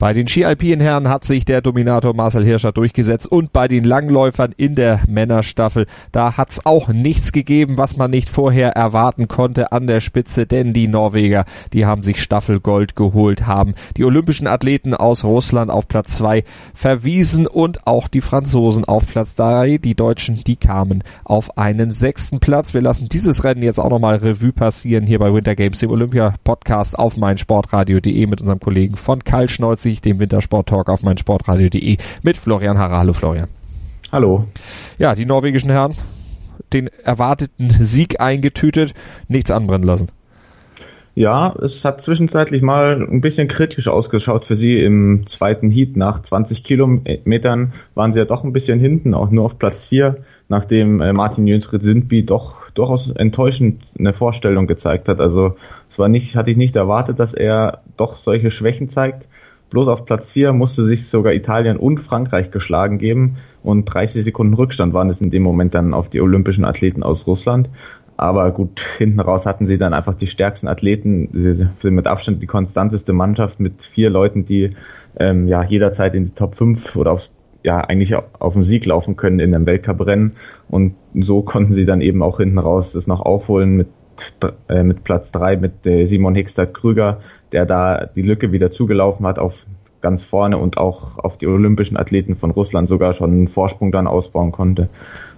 Bei den Ski-Alpinen Herren hat sich der Dominator Marcel Hirscher durchgesetzt und bei den Langläufern in der Männerstaffel, da hat's auch nichts gegeben, was man nicht vorher erwarten konnte an der Spitze, denn die Norweger, die haben sich Staffelgold geholt, haben die olympischen Athleten aus Russland auf Platz zwei verwiesen und auch die Franzosen auf Platz drei. Die Deutschen, die kamen auf einen sechsten Platz. Wir lassen dieses Rennen jetzt auch nochmal Revue passieren hier bei Winter Games, dem Olympia-Podcast auf meinsportradio.de mit unserem Kollegen von Karl Schnolz sich dem Wintersport-Talk auf meinsportradio.de mit Florian Harrer. Hallo Florian. Hallo. Ja, die norwegischen Herren, den erwarteten Sieg eingetütet, nichts anbrennen lassen. Ja, es hat zwischenzeitlich mal ein bisschen kritisch ausgeschaut für sie im zweiten Heat. Nach 20 Kilometern waren sie ja doch ein bisschen hinten, auch nur auf Platz 4, nachdem äh, Martin Jönsred Sindby doch durchaus enttäuschend eine Vorstellung gezeigt hat. Also es war nicht, hatte ich nicht erwartet, dass er doch solche Schwächen zeigt. Bloß auf Platz 4 musste sich sogar Italien und Frankreich geschlagen geben und 30 Sekunden Rückstand waren es in dem Moment dann auf die olympischen Athleten aus Russland. Aber gut, hinten raus hatten sie dann einfach die stärksten Athleten, sie sind mit Abstand die konstanteste Mannschaft mit vier Leuten, die ähm, ja jederzeit in die Top 5 oder aufs, ja eigentlich auf den Sieg laufen können in einem Weltcuprennen. Und so konnten sie dann eben auch hinten raus das noch aufholen mit äh, mit Platz 3 mit äh, Simon Hickstadt Krüger, der da die Lücke wieder zugelaufen hat auf ganz vorne und auch auf die olympischen Athleten von Russland sogar schon einen Vorsprung dann ausbauen konnte,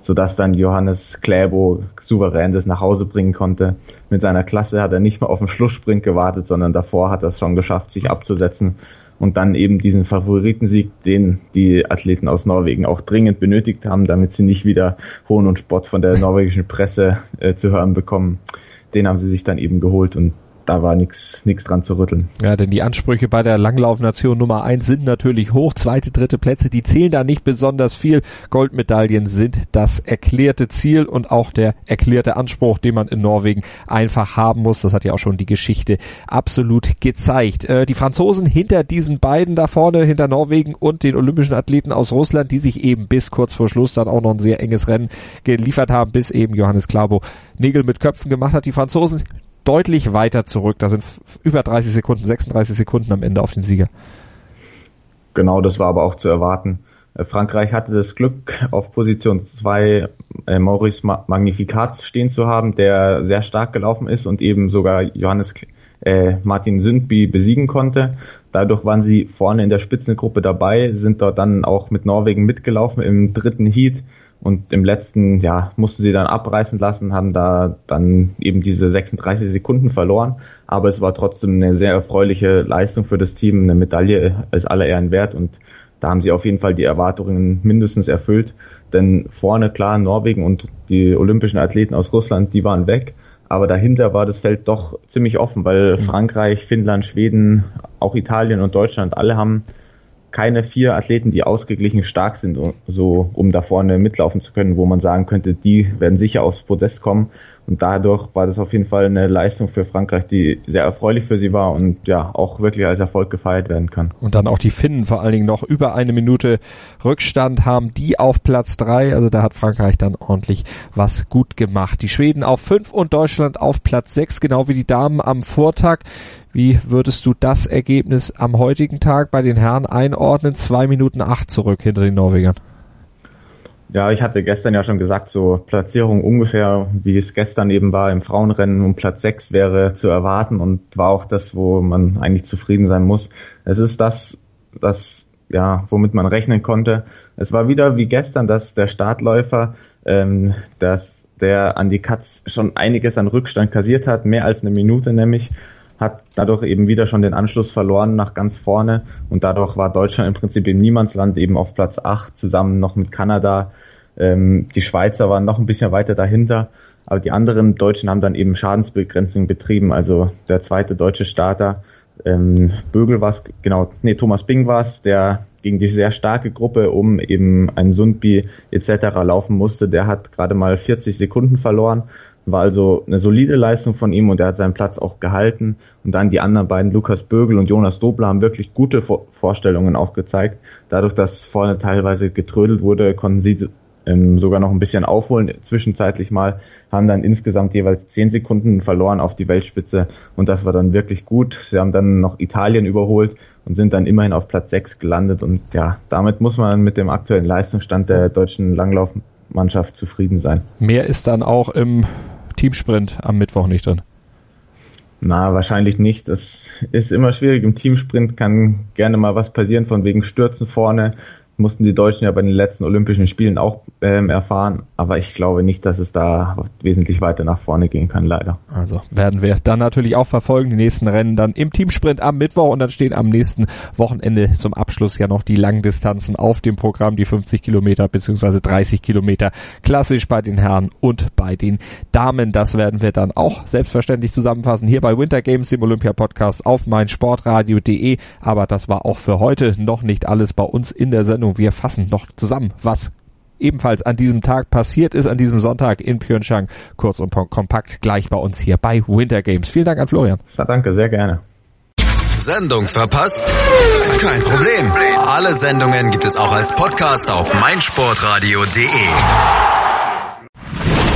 sodass dann Johannes Kläbo souverän das nach Hause bringen konnte. Mit seiner Klasse hat er nicht mal auf den Schlusssprint gewartet, sondern davor hat er es schon geschafft, sich abzusetzen und dann eben diesen Favoritensieg, den die Athleten aus Norwegen auch dringend benötigt haben, damit sie nicht wieder Hohn und Spott von der norwegischen Presse äh, zu hören bekommen. Den haben sie sich dann eben geholt und da war nichts nichts dran zu rütteln. Ja, denn die Ansprüche bei der Langlaufnation Nummer eins sind natürlich hoch. Zweite, dritte Plätze, die zählen da nicht besonders viel. Goldmedaillen sind das erklärte Ziel und auch der erklärte Anspruch, den man in Norwegen einfach haben muss. Das hat ja auch schon die Geschichte absolut gezeigt. Äh, die Franzosen hinter diesen beiden da vorne, hinter Norwegen und den olympischen Athleten aus Russland, die sich eben bis kurz vor Schluss dann auch noch ein sehr enges Rennen geliefert haben, bis eben Johannes Klabo Nägel mit Köpfen gemacht hat. Die Franzosen deutlich weiter zurück. Da sind über 30 Sekunden, 36 Sekunden am Ende auf den Sieger. Genau, das war aber auch zu erwarten. Äh, Frankreich hatte das Glück, auf Position 2 äh, Maurice Magnificat stehen zu haben, der sehr stark gelaufen ist und eben sogar Johannes äh, Martin Sündby besiegen konnte. Dadurch waren sie vorne in der Spitzengruppe dabei, sind dort dann auch mit Norwegen mitgelaufen im dritten Heat und im letzten, ja, mussten sie dann abreißen lassen, haben da dann eben diese 36 Sekunden verloren. Aber es war trotzdem eine sehr erfreuliche Leistung für das Team, eine Medaille als aller Ehren wert. Und da haben sie auf jeden Fall die Erwartungen mindestens erfüllt. Denn vorne klar Norwegen und die olympischen Athleten aus Russland, die waren weg. Aber dahinter war das Feld doch ziemlich offen, weil mhm. Frankreich, Finnland, Schweden, auch Italien und Deutschland, alle haben keine vier Athleten, die ausgeglichen stark sind, so um da vorne mitlaufen zu können, wo man sagen könnte, die werden sicher aufs Podest kommen. Und dadurch war das auf jeden Fall eine Leistung für Frankreich, die sehr erfreulich für sie war und ja auch wirklich als Erfolg gefeiert werden kann. Und dann auch die Finnen vor allen Dingen noch über eine Minute Rückstand haben, die auf Platz drei. Also da hat Frankreich dann ordentlich was gut gemacht. Die Schweden auf fünf und Deutschland auf Platz sechs, genau wie die Damen am Vortag. Wie würdest du das Ergebnis am heutigen Tag bei den Herren einordnen? Zwei Minuten acht zurück hinter den Norwegern. Ja, ich hatte gestern ja schon gesagt, so Platzierung ungefähr, wie es gestern eben war im Frauenrennen um Platz sechs wäre zu erwarten und war auch das, wo man eigentlich zufrieden sein muss. Es ist das, das, ja, womit man rechnen konnte. Es war wieder wie gestern, dass der Startläufer, ähm, dass der an die Katz schon einiges an Rückstand kassiert hat, mehr als eine Minute nämlich hat dadurch eben wieder schon den Anschluss verloren nach ganz vorne und dadurch war Deutschland im Prinzip im Niemandsland eben auf Platz 8 zusammen noch mit Kanada. Ähm, die Schweizer waren noch ein bisschen weiter dahinter, aber die anderen Deutschen haben dann eben Schadensbegrenzung betrieben. Also der zweite deutsche Starter, ähm, Bögel war es, genau, nee, Thomas Bing war es, der gegen die sehr starke Gruppe um eben ein Sundby etc. laufen musste, der hat gerade mal 40 Sekunden verloren war also eine solide Leistung von ihm und er hat seinen Platz auch gehalten. Und dann die anderen beiden, Lukas Bögel und Jonas Dobler, haben wirklich gute Vorstellungen auch gezeigt. Dadurch, dass vorne teilweise getrödelt wurde, konnten sie ähm, sogar noch ein bisschen aufholen, zwischenzeitlich mal, haben dann insgesamt jeweils zehn Sekunden verloren auf die Weltspitze und das war dann wirklich gut. Sie haben dann noch Italien überholt und sind dann immerhin auf Platz sechs gelandet und ja, damit muss man mit dem aktuellen Leistungsstand der deutschen Langlaufmannschaft zufrieden sein. Mehr ist dann auch im Teamsprint am Mittwoch nicht drin. Na, wahrscheinlich nicht. Das ist immer schwierig. Im Teamsprint kann gerne mal was passieren, von wegen Stürzen vorne mussten die Deutschen ja bei den letzten Olympischen Spielen auch ähm, erfahren. Aber ich glaube nicht, dass es da wesentlich weiter nach vorne gehen kann, leider. Also werden wir dann natürlich auch verfolgen, die nächsten Rennen dann im Teamsprint am Mittwoch und dann stehen am nächsten Wochenende zum Abschluss ja noch die Langdistanzen auf dem Programm, die 50 Kilometer beziehungsweise 30 Kilometer klassisch bei den Herren und bei den Damen. Das werden wir dann auch selbstverständlich zusammenfassen hier bei Winter Games, dem Olympia Podcast auf meinsportradio.de. Aber das war auch für heute noch nicht alles bei uns in der Sendung Sendung. Wir fassen noch zusammen, was ebenfalls an diesem Tag passiert ist, an diesem Sonntag in Pyeongchang. Kurz und kompakt gleich bei uns hier bei Winter Games. Vielen Dank an Florian. Ja, danke, sehr gerne. Sendung verpasst? Kein Problem. Alle Sendungen gibt es auch als Podcast auf meinsportradio.de.